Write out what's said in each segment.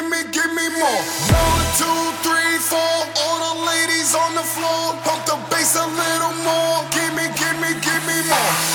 give me, give me more. One, two, three, four. All the ladies on the floor. Pump the bass a little more. Give me, give me, give me more.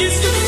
It's